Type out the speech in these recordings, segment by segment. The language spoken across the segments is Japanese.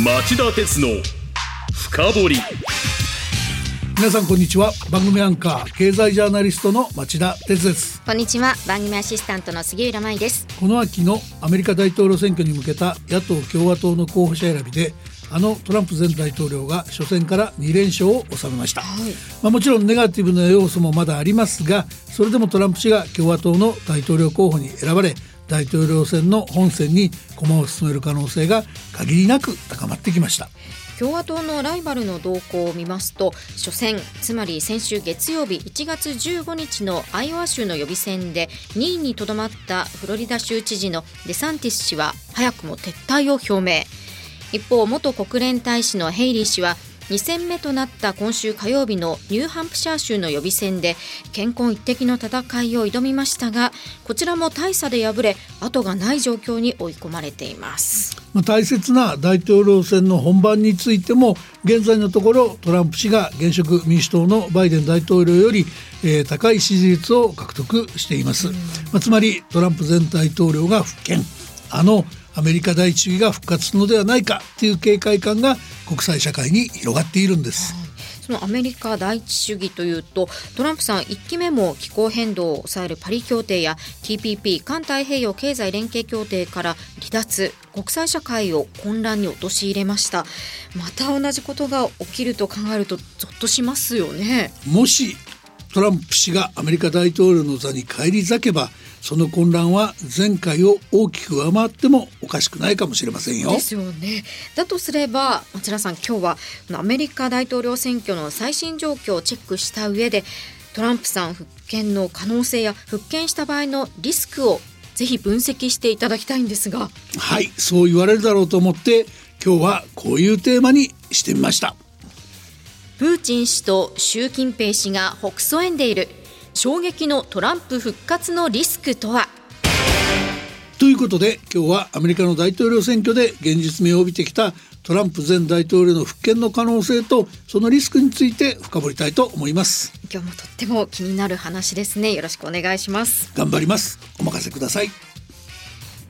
町田鉄の深掘り。皆さんこんにちは。番組アンカー経済ジャーナリストの町田哲です。こんにちは。番組アシスタントの杉浦舞です。この秋のアメリカ大統領選挙に向けた野党共和党の候補者選びであのトランプ前大統領が初戦から2連勝を収めました、はい、まあ、もちろんネガティブな要素もまだありますがそれでもトランプ氏が共和党の大統領候補に選ばれ大統領選の本選に駒を進める可能性が限りなく高まってきました。共和党のライバルの動向を見ますと初戦つまり先週月曜日1月15日のアイオワ州の予備選で2位にとどまったフロリダ州知事のデサンティス氏は早くも撤退を表明。一方元国連大使のヘイリー氏は2戦目となった今週火曜日のニューハンプシャー州の予備選で健康一滴の戦いを挑みましたがこちらも大差で敗れ後がない状況に追い込まれています。大切な大統領選の本番についても現在のところトランプ氏が現職民主党のバイデン大統領より、えー、高い支持率を獲得しています、まあ、つまりトランプ前大統領が復権。あのアメリカ第一主義が復活するのではないかという警戒感が国際社会に広がっているんです。そのアメリカ第一主義というとトランプさん1期目も気候変動を抑えるパリ協定や TPP 環太平洋経済連携協定から離脱国際社会を混乱に陥れました。また同じことが起きると考えるとゾッとしますよね。もしトランプ氏がアメリカ大統領の座に返り咲けばその混乱は前回を大きく上回ってもおかしくないかもしれませんよ。ですよね。だとすれば町田さん今日はアメリカ大統領選挙の最新状況をチェックした上でトランプさん復権の可能性や復権した場合のリスクをぜひ分析していただきたいんですがはいそう言われるだろうと思って今日はこういうテーマにしてみましたプーチン氏と習近平氏が北総園でいる衝撃のトランプ復活のリスクとは？ということで今日はアメリカの大統領選挙で現実味を帯びてきたトランプ前大統領の復権の可能性とそのリスクについて深掘りたいと思います。今日もとっても気になる話ですね。よろしくお願いします。頑張ります。お任せください。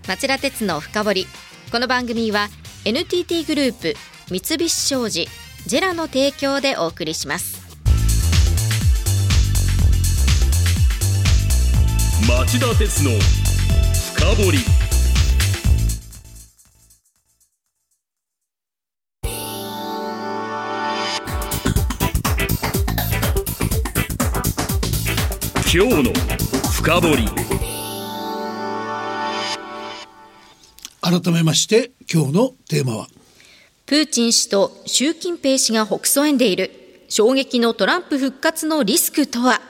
町田鉄の深掘り。この番組は NTT グループ三菱商事ジェラの提供でお送りします町田鉄の深掘り。今日の深掘り。改めまして今日のテーマは？プーチン氏と習近平氏が北総園でいる衝撃のトランプ復活のリスクとは？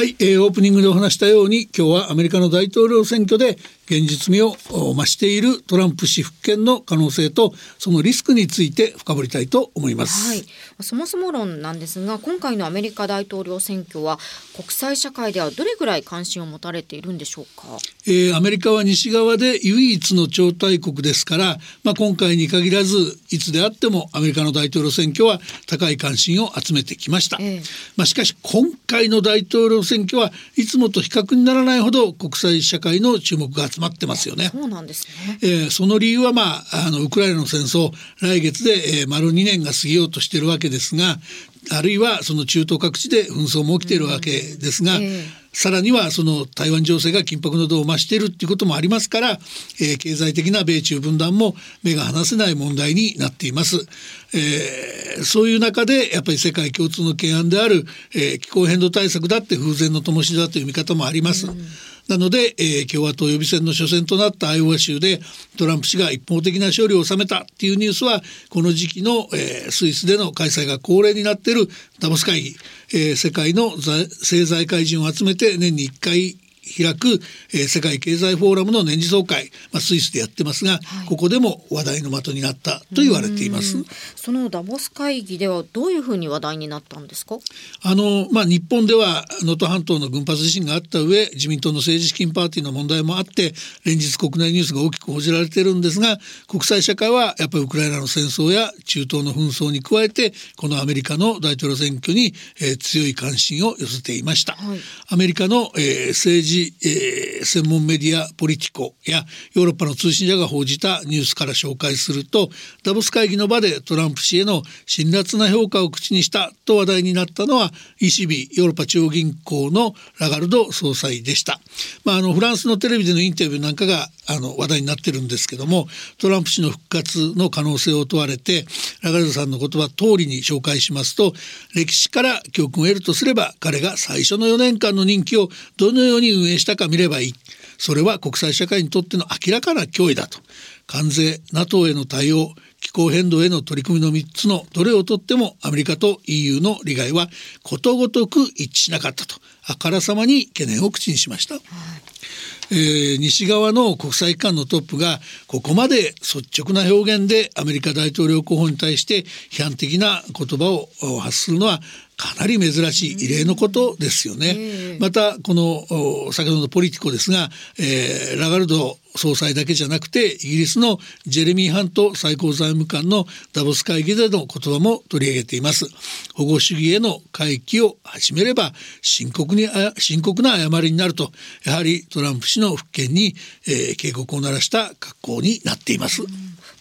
はい、えー、オープニングでお話したように今日はアメリカの大統領選挙で現実味を増しているトランプ氏復権の可能性とそのリスクについて深掘りたいと思います、はい、そもそも論なんですが今回のアメリカ大統領選挙は国際社会ではどれぐらい関心を持たれているんでしょうか、えー、アメリカは西側で唯一の超大国ですから、まあ、今回に限らずいつであってもアメリカの大統領選挙は高い関心を集めてきました、えー、まあ、しかし今回の大統領選挙はいつもと比較にならないほど国際社会の注目が集まってますよね。そうなんですね。えー、その理由はまああのウクライナの戦争来月で、えー、丸2年が過ぎようとしているわけですが、あるいはその中東各地で紛争も起きているわけですが、うんえー、さらにはその台湾情勢が緊迫の度を増しているっていうこともありますから、えー、経済的な米中分断も目が離せない問題になっています。えー、そういう中でやっぱり世界共通の懸案である、えー、気候変動対策だって風前の灯だという見方もあります。うんなので、えー、共和党予備選の初戦となったアイオワ州でトランプ氏が一方的な勝利を収めたっていうニュースはこの時期の、えー、スイスでの開催が恒例になっているダボス会議、えー、世界の政財界人を集めて年に1回開く、えー、世界経済フォーラムの年次総会、まあ、スイスでやってますが、はい、ここでも話題の的になったと言われています。そのダボス会議ではどういうふうに話題になったんですか？あの、まあ、日本では能登半島の群発地震があった上自民党の政治資金パーティーの問題もあって連日国内ニュースが大きく報じられてるんですが国際社会はやっぱりウクライナの戦争や中東の紛争に加えてこのアメリカの大統領選挙に、えー、強い関心を寄せていました、はい、アメリカの、えー、政治ジ、え専門メディアポリティコやヨーロッパの通信社が報じたニュースから紹介するとダボス会議の場でトランプ氏への辛辣な評価を口にしたと話題になったのは ECB ヨーロッパ中央銀行のラガルド総裁でした。まあ、あのフランスのテレビでのインタビューなんかがあの話題になってるんですけどもトランプ氏の復活の可能性を問われてラガルドさんの言葉通りに紹介しますと歴史から教訓を得るとすれば彼が最初の4年間の任期をどのように運営したか見ればいいそれは国際社会にとっての明らかな脅威だと関税 NATO への対応気候変動への取り組みの3つのどれをとってもアメリカと EU の利害はことごとく一致しなかったとあからさまに懸念を口にしました。えー、西側の国際機関のトップがここまで率直な表現でアメリカ大統領候補に対して批判的な言葉を発するのはかなり珍しい異例のことですよね。またこの先ほどのポリティコですが、えー、ラガルド総裁だけじゃなくてイギリスのジェレミー・ハント最高財務官のダボス会議での言葉も取り上げています。保護主義への回帰を始めれば深刻に深刻な誤りになるとやはりトランプ氏の復権に、えー、警告を鳴らした格好になっています、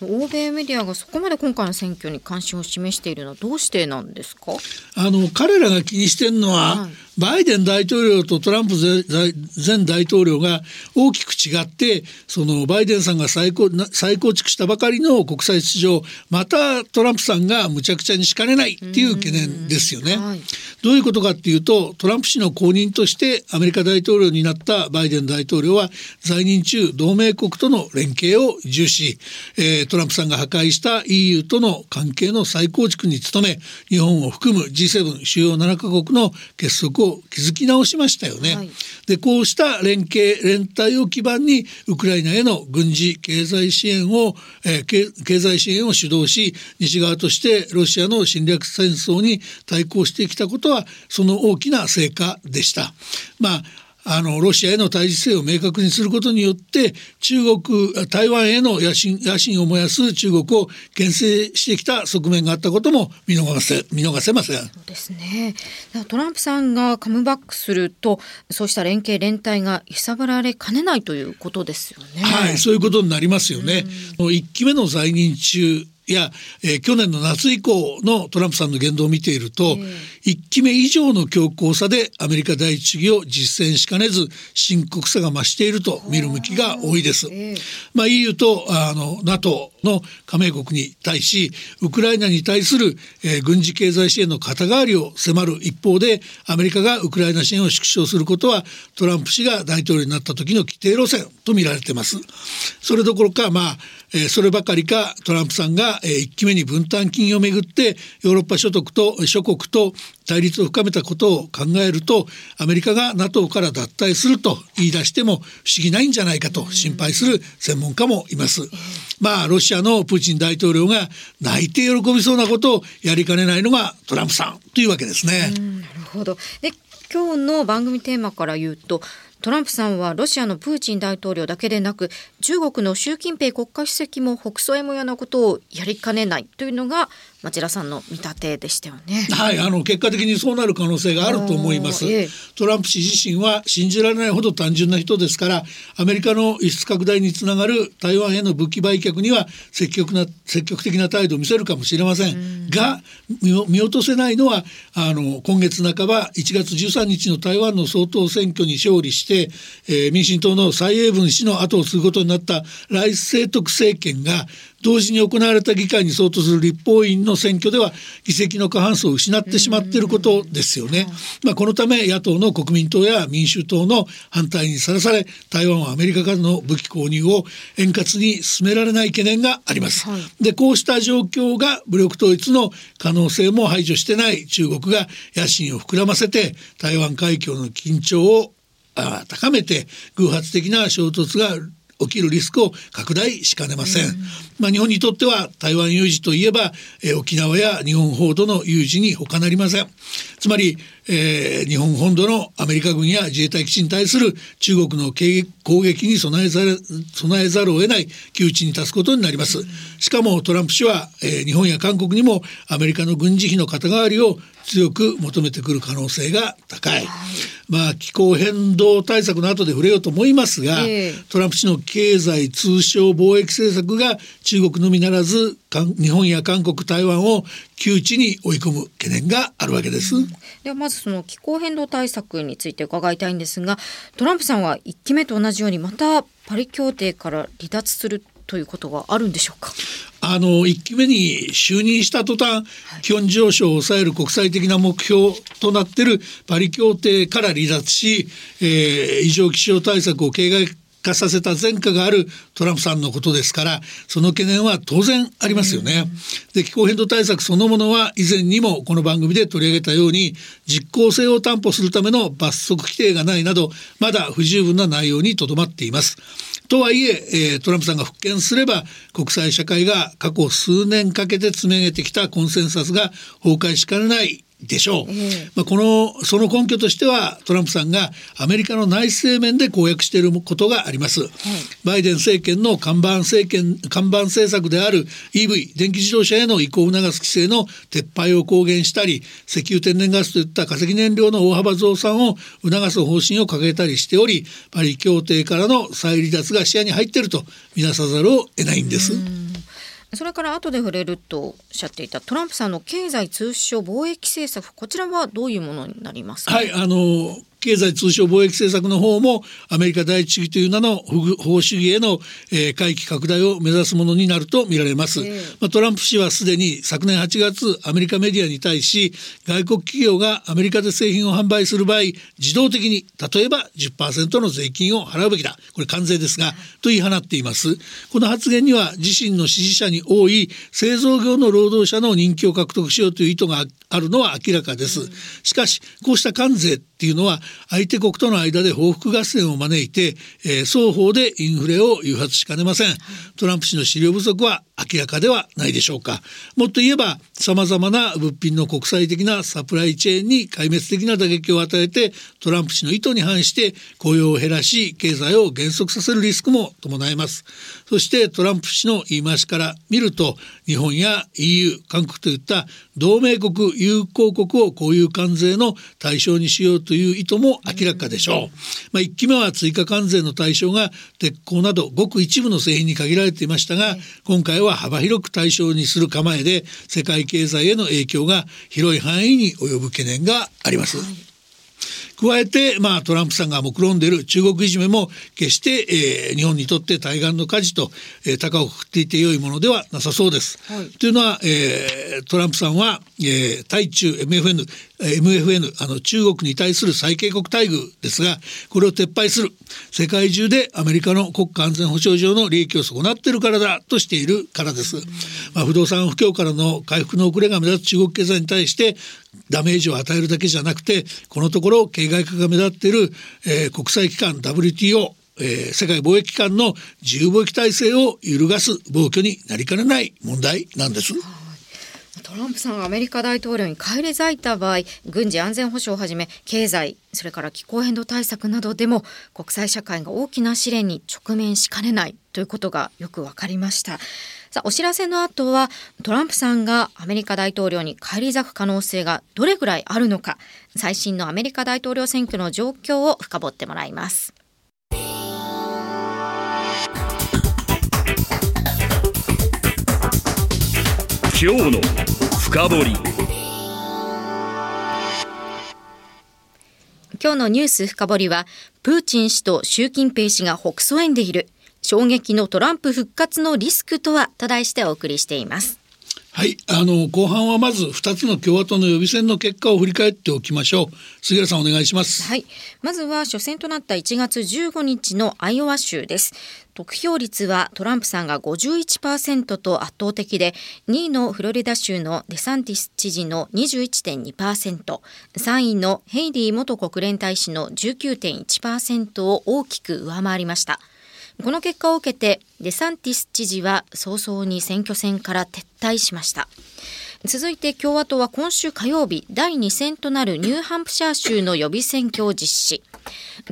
欧米メディアがそこまで今回の選挙に関心を示しているのはどうしてなんですか？あの彼らが気にしてるのは、はいバイデン大統領とトランプ前大統領が大きく違ってそのバイデンさんが再構再構築したばかりの国際秩序またトランプさんがむちゃくちゃにしかねないっていう懸念ですよね。はい、どういうことかっていうとトランプ氏の後任としてアメリカ大統領になったバイデン大統領は在任中同盟国との連携を重視、えー、トランプさんが破壊した EU との関係の再構築に努め日本を含む G7 主要7カ国の結束を築き直しましたよね。はい、でこうした連携連帯を基盤にウクライナへの軍事経済支援を、えー、経済支援を主導し西側としてロシアの侵略戦争に対抗してきたことはその大きな成果でした。まああのロシアへの対峙性を明確にすることによって中国台湾への野心野心を燃やす中国を牽制してきた側面があったことも見逃せ見逃せません。そうですねトランプさんがカムバックするとそうした連携連帯が揺さぶられかねないということですよね。はいそういうことになりますよね。一期目の在任中や、えー、去年の夏以降のトランプさんの言動を見ていると、えー、1期目以上の強硬さでアメリカ第一主義を実践しかねず深刻さが増していると見る向きが多いです。えー、まあ、EU とあの NATO の加盟国に対しウクライナに対する、えー、軍事経済支援の肩代わりを迫る一方でアメリカがウクライナ支援を縮小することはトランプ氏が大統領になった時の規定路線と見られてます。それどころかまあえー、そればかりかトランプさんが、えー、1期目に分担金をめぐってヨーロッパ諸国と諸国と対立を深めたことを考えるとアメリカが NATO から脱退すると言い出しても不思議ないんじゃないかと心配する専門家もいます。まあロシアのプーチン大統領が泣いて喜びそうなことをやりかねないのがトランプさんというわけですね。なるほどで今日の番組テーマから言うとトランプさんはロシアのプーチン大統領だけでなく中国の習近平国家主席も北総へもようなことをやりかねないというのが町田さんの見立てでしたよね。はい、あの結果的にそうなる可能性があると思います。ええ、トランプ氏自身は信じられないほど単純な人ですから、アメリカの輸出拡大につながる台湾への武器売却には積極な積極的な態度を見せるかもしれません。んが見落とせないのはあの今月半ば1月13日の台湾の総統選挙に勝利して、えー、民進党の蔡英文氏の後を継ぐことになった来清徳政権が同時に行われた議会に相当する立法院の選挙では議席の過半数を失ってしまっていることですよね。まあ、このため野党の国民党や民衆党の反対にさらされ台湾はアメリカからの武器購入を円滑に進められない懸念があります。はい、でこうした状況が武力統一の可能性も排除してない中国が野心を膨らませて台湾海峡の緊張を高めて偶発的な衝突が起きるリスクを拡大しかねません。まあ、日本にとっては台湾有事といえば、えー、沖縄や日本本土の有事に他なりません。つまり、えー、日本本土のアメリカ軍や自衛隊基地に対する中国の攻撃に備えざる備えざるを得ない窮地に立つことになります。しかもトランプ氏は、えー、日本や韓国にもアメリカの軍事費の肩代わりを強く求めてくる可能性が高い。まあ気候変動対策の後で触れようと思いますが、えー、トランプ氏の経済通商貿易政策が中国のみならず日本や韓国台湾を窮地に追い込む懸念があるわけです。うん、ではまずその気候変動対策について伺いたいんですがトランプさんは1期目と同じようにまたパリ協定から離脱するということがあるんでしょうか？あの1期目に就任した途端、基本上昇を抑える国際的な目標となっているパリ協定から離脱し、えー、異常気象対策を形骸化させた前科があるトランプさんのことですからその懸念は当然ありますよね。で気候変動対策そのものは以前にもこの番組で取り上げたように実効性を担保するための罰則規定がないなどまだ不十分な内容にとどまっています。とはいええー、トランプさんが復権すれば国際社会が過去数年かけて積み上げてきたコンセンサスが崩壊しかねない。でしょう、えー、まあ、このその根拠としてはトランプさんがアメリカの内政面で公約していることがあります、はい、バイデン政権の看板政権看板政策である EV 電気自動車への移行を促す規制の撤廃を公言したり石油天然ガスといった化石燃料の大幅増産を促す方針を掲げたりしておりパリ協定からの再離脱が視野に入っていると見なさざるを得ないんです。それから後で触れるとおっしゃっていたトランプさんの経済通商貿易政策こちらはどういうものになりますか、はいあの経済通商貿易政策の方もアメリカ第一主義という名の法主義への、えー、回帰拡大を目指すものになると見られます、えー、まあ、トランプ氏はすでに昨年8月アメリカメディアに対し外国企業がアメリカで製品を販売する場合自動的に例えば10%の税金を払うべきだ。これ関税ですがと言い放っています。この発言には自身の支持者に多い製造業の労働者の人気を獲得しようという意図があるのは明らかです。しかしこうした関税っていうのは相手国との間で報復合戦を招いて、えー、双方でインフレを誘発しかねません。トランプ氏の資料不足は明らかではないでしょうか。もっと言えば様々な物品の国際的なサプライチェーンに壊滅的な打撃を与えてトランプ氏の意図に反して雇用を減らし経済を減速させるリスクも伴います。そしてトランプ氏の言い回しから見ると日本や EU 韓国といった同盟国友好国をこういう関税の対象にしようという意図も明らかでしょう。まあ、1期目は追加関税の対象が鉄鋼などごく一部の製品に限られていましたが今回は幅広く対象にする構えで世界経済への影響が広い範囲に及ぶ懸念があります。はい加えて、まあ、トランプさんが目論んでいる。中国いじめも決して、えー、日本にとって対岸の火事と、えー、高をくくっていてよいものではなさそうです。はい、というのは、えー、トランプさんは、えー、対中 MFN MFN あの中国に対する最恵国待遇ですがこれを撤廃する。世界中でアメリカの国家安全保障上の利益を損なっているからだとしているからです、まあ、不動産不況からの回復の遅れが目立つ中国経済に対してダメージを与えるだけじゃなくてこのところ経済化が目立っている、えー、国際機関 WTO えー、世界貿易機関の自由貿易体制を揺るがす暴挙になりかねない問題なんです。トランプさんがアメリカ大統領に返り咲いた場合軍事安全保障をはじめ経済それから気候変動対策などでも国際社会が大きな試練に直面しかねないということがよく分かりました。さあお知らせの後はトランプさんがアメリカ大統領に返り咲く可能性がどれぐらいあるのか最新のアメリカ大統領選挙の状況を深掘ってもらいます。今日の深掘り今日のニュース深掘りはプーチン氏と習近平氏が北総園でいる衝撃のトランプ復活のリスクとは？と題してお送りしていますはい、あの後半はまず2つの共和党の予備選の結果を振り返っておきましょう。杉浦さんお願いします。はい、まずは初戦となった1月15日のアイオワ州です。得票率はトランプさんが51%と圧倒的で2位のフロリダ州のデサンティス知事の21.2%、3位のヘイリー元国連大使の19.1%を大きく上回りました。この結果を受けてデサンティス知事は早々に選挙戦から撤退しました続いて共和党は今週火曜日第2戦となるニューハンプシャー州の予備選挙を実施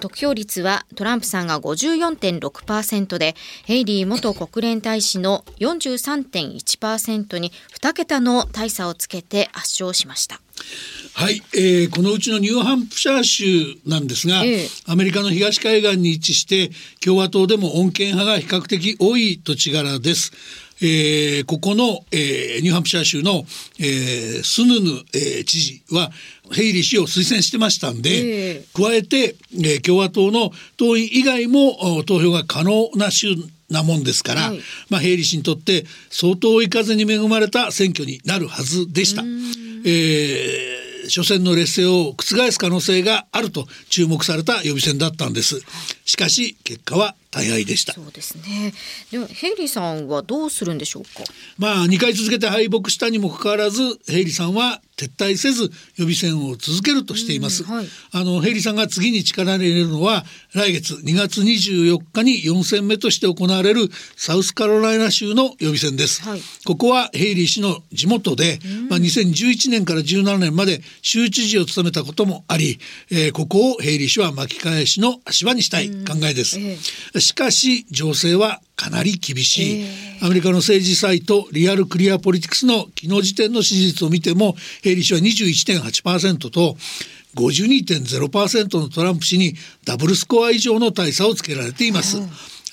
得票率はトランプさんが54.6%でヘイリー元国連大使の43.1%に2桁の大差をつけて圧勝しました。はい、えー、このうちのニューハンプシャー州なんですが、えアメリカの東海岸に位置して共和党でも穏健派が比較的多い土地柄です。えー、ここの、えー、ニューハンプシャー州の、えー、スヌヌ、えー、知事はヘイリー氏を推薦してましたんで、えー、加えて、えー、共和党の党員以外も投票が可能な州なもんですから、はい、まあ、ヘイリー氏にとって相当追い風に恵まれた選挙になるはずでした。えー初戦の劣勢を覆す可能性があると注目された予備選だったんです。しかし結果は大敗でした。そうですね。ではヘイリーさんはどうするんでしょうか？まあ2回続けて敗北したにもかかわらずヘイリーさんは撤退せず予備選を続けるとしています、はい、あのヘイリーさんが次に力に入れるのは来月2月24日に4戦目として行われるサウスカロライナ州の予備選です、はい、ここはヘイリー氏の地元で、まあ、2011年から17年まで州知事を務めたこともあり、えー、ここをヘイリー氏は巻き返しの足場にしたい考えです、えー、しかし情勢はかなり厳しい、えー、アメリカの政治サイトリアルクリアポリティクスの昨日時点の支持率を見てもヘイリー氏は21.8%と52.0%のトランプ氏にダブルスコア以上の大差をつけられています。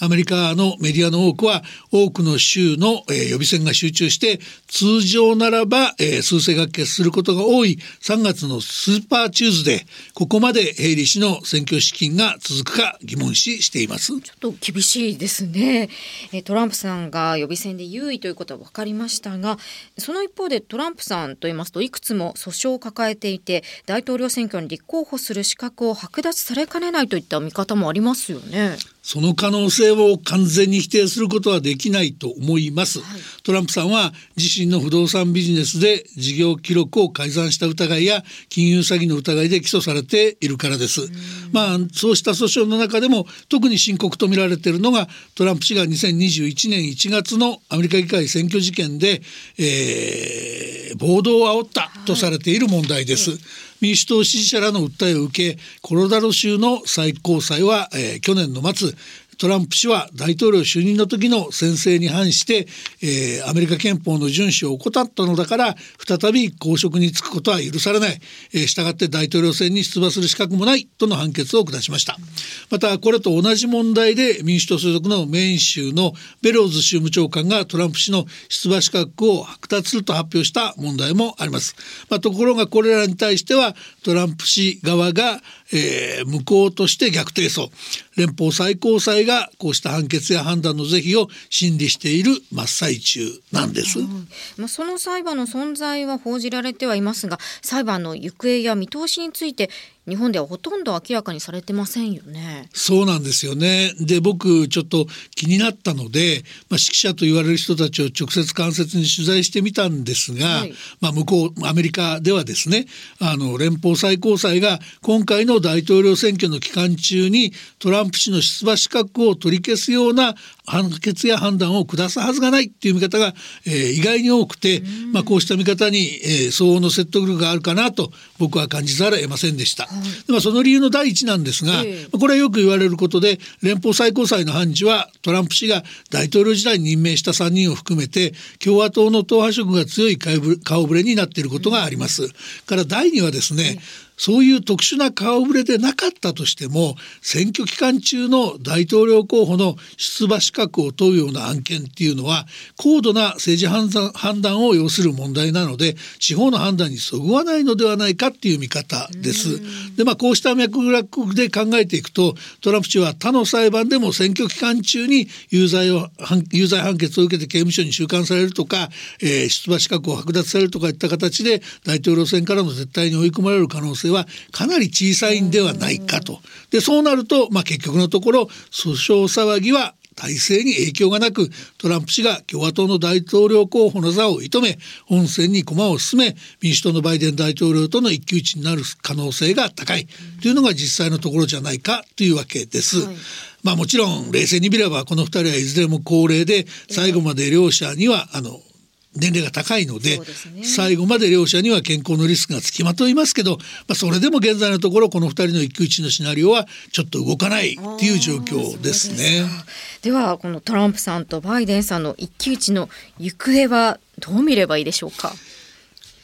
アメリカのメディアの多くは多くの州の、えー、予備選が集中して通常ならば、えー、趨勢が決することが多い3月のスーパーチューズデーでここまでヘイリー氏の選挙資金が続くか疑問視しています。ちょっと厳しいですね、えー、トランプさんが予備選で優位ということは分かりましたがその一方でトランプさんと言いますといくつも訴訟を抱えていて大統領選挙に立候補する資格を剥奪されかねないといった見方もありますよね。その可能性を完全に否定することはできないと思います、はい、トランプさんは自身の不動産ビジネスで事業記録を改ざんした疑いや金融詐欺の疑いで起訴されているからです。まあそうした訴訟の中でも特に深刻と見られているのがトランプ氏が2021年1月のアメリカ議会選挙事件で、えー、暴動を煽ったとされている問題です、はい民主党支持者らの訴えを受けコロラド州の最高裁は、えー、去年の末トランプ氏は大統領就任の時の宣誓に反して、えー、アメリカ憲法の遵守を怠ったのだから再び公職に就くことは許されない、えー、従って大統領選に出馬する資格もないとの判決を下しました。またこれと同じ問題で民主党所属のメイン州のベローズ州務長官がトランプ氏の出馬資格を剥奪すると発表した問題もあります、まあ、ところがこれらに対してはトランプ氏側が、えー、無効として逆提訴連邦最高裁がこうした判決や判断の是非を審理している真っ最中なんです、まあ、その裁判の存在は報じられてはいますが裁判の行方や見通しについて日本ではほとんど明らかにされてませんよね。そうなんですよね。で僕ちょっと気になったので、まあ、指揮者と言われる人たちを直接間接に取材してみたんですが、はい、まあ、向こうアメリカではですねあの連邦最高裁が今回の大統領選挙の期間中にトランプ氏の出馬資格を取り消すような判決や判断を下すはずがないっていう見方が、えー、意外に多くて、まあ、こうした見方に、えー、相応の説得力があるかなと僕は感じざるを得ませんでした。まあ、その理由の第一なんですが、えー、これはよく言われることで連邦最高裁の判事はトランプ氏が大統領時代に任命した3人を含めて共和党の党派色が強い顔ぶれになっていることがあります。から第二はですね、そういう特殊な顔ぶれでなかったとしても選挙期間中の大統領候補の出馬資格を問うような案件っていうのは高度な政治判断判断を要する問題なので地方の判断にそぐわないのではないかっていう見方です。でまあこうした脈絡で考えていくとトランプ氏は他の裁判でも選挙期間中に有罪を有罪判決を受けて刑務所に収監されるとか、えー、出馬資格を剥奪されるとかいった形で大統領選からの絶対に追い込まれる可能性性はかなり小さいんではないかと。でそうなると、まあ、結局のところ訴訟騒ぎは体制に影響がなくトランプ氏が共和党の大統領候補の座を射止め本選に駒を進め民主党のバイデン大統領との一騎打ちになる可能性が高いというのが実際のところじゃないかというわけです。はいまあもちろん冷静に見ればこの2人はいずれも高齢で最後まで両者にはあの年齢が高いので、ね最後まで両者には健康のリスクがつきまといますけど、まあ、それでも現在のところこの2人の一騎打ちのシナリオはちょっと動かないっていう状況ですね。かではこのトランプさんとバイデンさんの一騎打ちの行方はどう見ればいいでしょうか？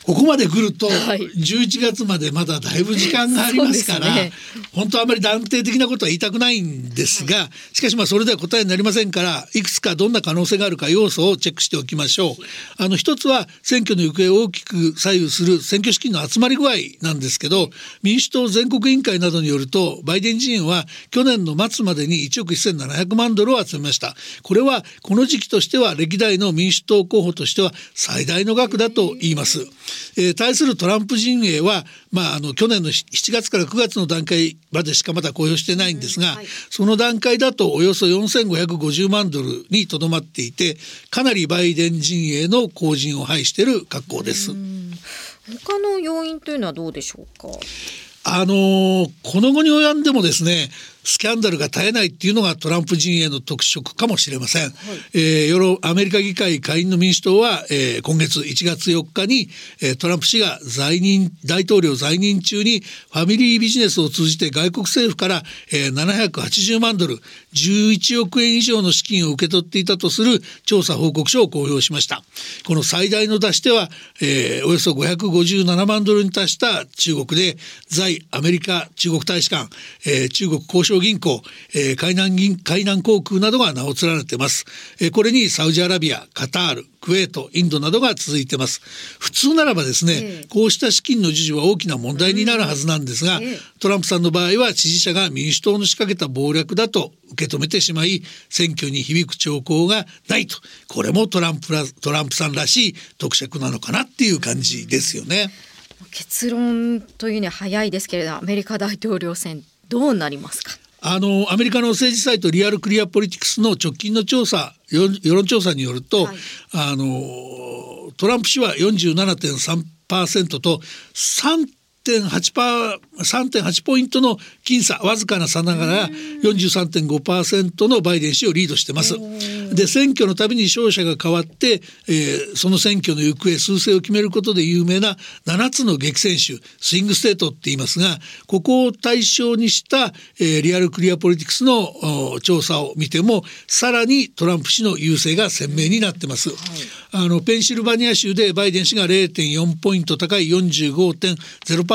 ここまで来るとはい11月までまだだいぶ時間がありますからね本当はあまり断定的なことは言いたくないんですがしかしまあそれでは答えになりませんからいくつかどんな可能性があるか要素をチェックしておきましょう。あの一つは選挙の行方を大きく左右する選挙資金の集まり具合なんですけど民主党全国委員会などによるとバイデン陣営は去年の末までに1億1700万ドルを集めました。これはこの時期としては歴代の民主党候補としては最大の額だと言います。えー対するトランプ陣営は、まあ、あの去年の7月から9月の段階までしかまだ公表してないんですが、はいその段階だとおよそ4550万ドルにとどまっていてかなりバイデン陣営の後陣を排している格好です。他の要因というのはどうでしょうか？あのーこの後に及んでもですねスキャンダルが絶えないっていうのがトランプ陣営の特色かもしれません、えーヨーロアメリカ議会下院の民主党は、えー今月1月4日に、えートランプ氏が在任大統領在任中にファミリービジネスを通じて外国政府から、えー780万ドル11億円以上の資金を受け取っていたとする調査報告書を公表しました。この最大の出し手は、えーおよそ557万ドルに達した中国で在アメリカ中国大使館、えー中国交渉銀行、えー海南銀海南航空などが名を連ねています、えーこれにサウジアラビアカタールクウェートインドなどが続いてます。普通ならばですね、ええ。こうした資金の授受は大きな問題になるはずなんですが、ええ。トランプさんの場合は支持者が民主党の仕掛けた謀略だと受け止めてしまい選挙に響く兆候がないと。これもトランプらトランプさんらしい特色なのかなっていう感じですよね。結論というには早いですけれどアメリカ大統領選どうなりますか？あのアメリカの政治サイトリアルクリアポリティクスの直近の調査世世論調査によると、はいあのトランプ氏は47.3%と3.8パー3.8ポイントの僅差わずかな差ながら43.5%のバイデン氏をリードしてます。で選挙のたびに勝者が変わって、えーその選挙の行方趨勢を決めることで有名な7つの激戦州 swing state って言いますがここを対象にした、えーリアルクリアポリティクスのお調査を見てもさらにトランプ氏の優勢が鮮明になってます。あのペンシルバニア州でバイデン氏が0.4ポイント高い45.0%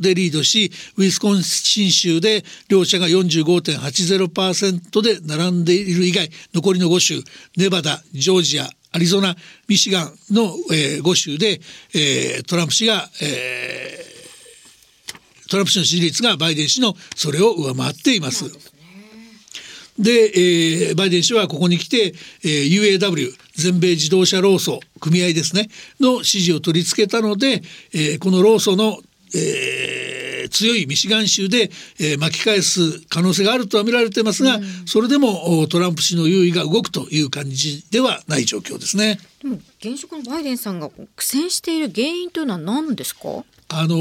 でリードしウィスコンシン州で両者が45.80%で並んでいる以外残りの5州ネバダジョージアアリゾナミシガンの、えー5州で、えートランプ氏が、えートランプ氏の支持率がバイデン氏のそれを上回っています。で、えーバイデン氏はここに来て、えー UAW 全米自動車労組組合ですねの支持を取り付けたので、えーこの労組の、えー強いミシガン州で、えー巻き返す可能性があるとは見られてますが、それでもおトランプ氏の優位が動くという感じではない状況ですね。でも現職のバイデンさんが苦戦している原因というのは何ですか？あの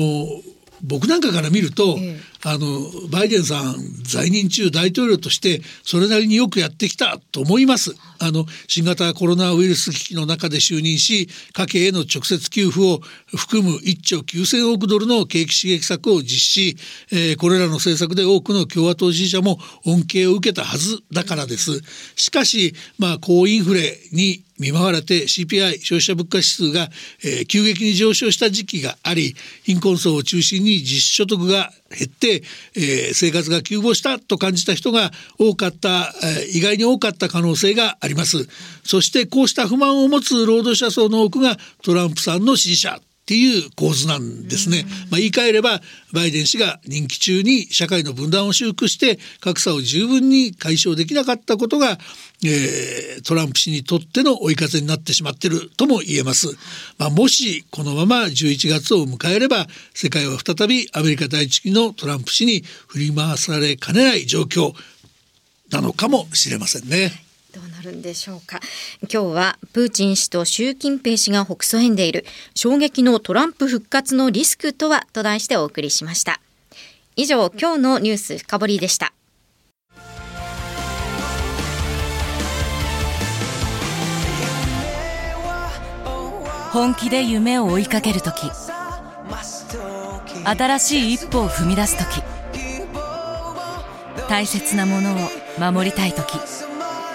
僕なんかから見ると、ええあのバイデンさん在任中大統領としてそれなりによくやってきたと思います。あの新型コロナウイルス危機の中で就任し家計への直接給付を含む1兆9,000億ドルの景気刺激策を実施、えーこれらの政策で多くの共和党支持者も恩恵を受けたはずだからです。しかしまあ高インフレに見舞われて CPI 消費者物価指数が、えー急激に上昇した時期があり貧困層を中心に実所得が減って、えー生活が急増したと感じた人が多かった、えー意外に多かった可能性があります。そしてこうした不満を持つ労働者層の多くがトランプさんの支持者。っていう構図なんですね。まあ、言い換えればバイデン氏が任期中に社会の分断を修復して格差を十分に解消できなかったことが、えートランプ氏にとっての追い風になってしまってるとも言えます。まあ、もしこのまま11月を迎えれば世界は再びアメリカ第一期のトランプ氏に振り回されかねない状況なのかもしれませんね。どうなるんでしょうか。今日はプーチン氏と習近平氏が北総園でいる衝撃のトランプ復活のリスクとはと題してお送りしました。以上今日のニュース深掘りでした。本気で夢を追いかける時新しい一歩を踏み出す時大切なものを守りたい時。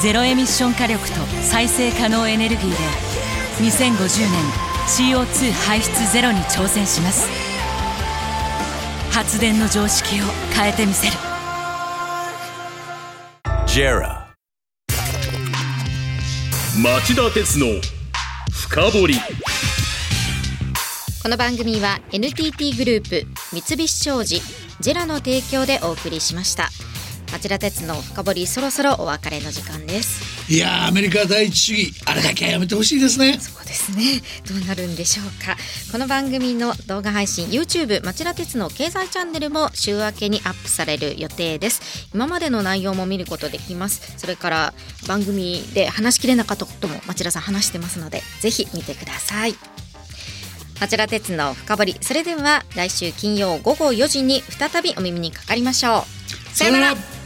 ゼロエミッション火力と再生可能エネルギーで2050年 CO2 排出ゼロに挑戦します。発電の常識を変えてみせる。JERA 町田鉄の深掘り。この番組は NTT グループ三菱商事ジェラの提供でお送りしました町田鉄の深掘りそろそろお別れの時間です。いやーアメリカ第一主義あれだけはやめてほしいですね。そうですね。どうなるんでしょうか。この番組の動画配信 YouTube 町田鉄の経済チャンネルも週明けにアップされる予定です。今までの内容も見ることできます。それから番組で話しきれなかったことも町田さん話してますのでぜひ見てください。町田鉄の深掘りそれでは来週金曜午後4時に再びお耳にかかりましょう。さよなら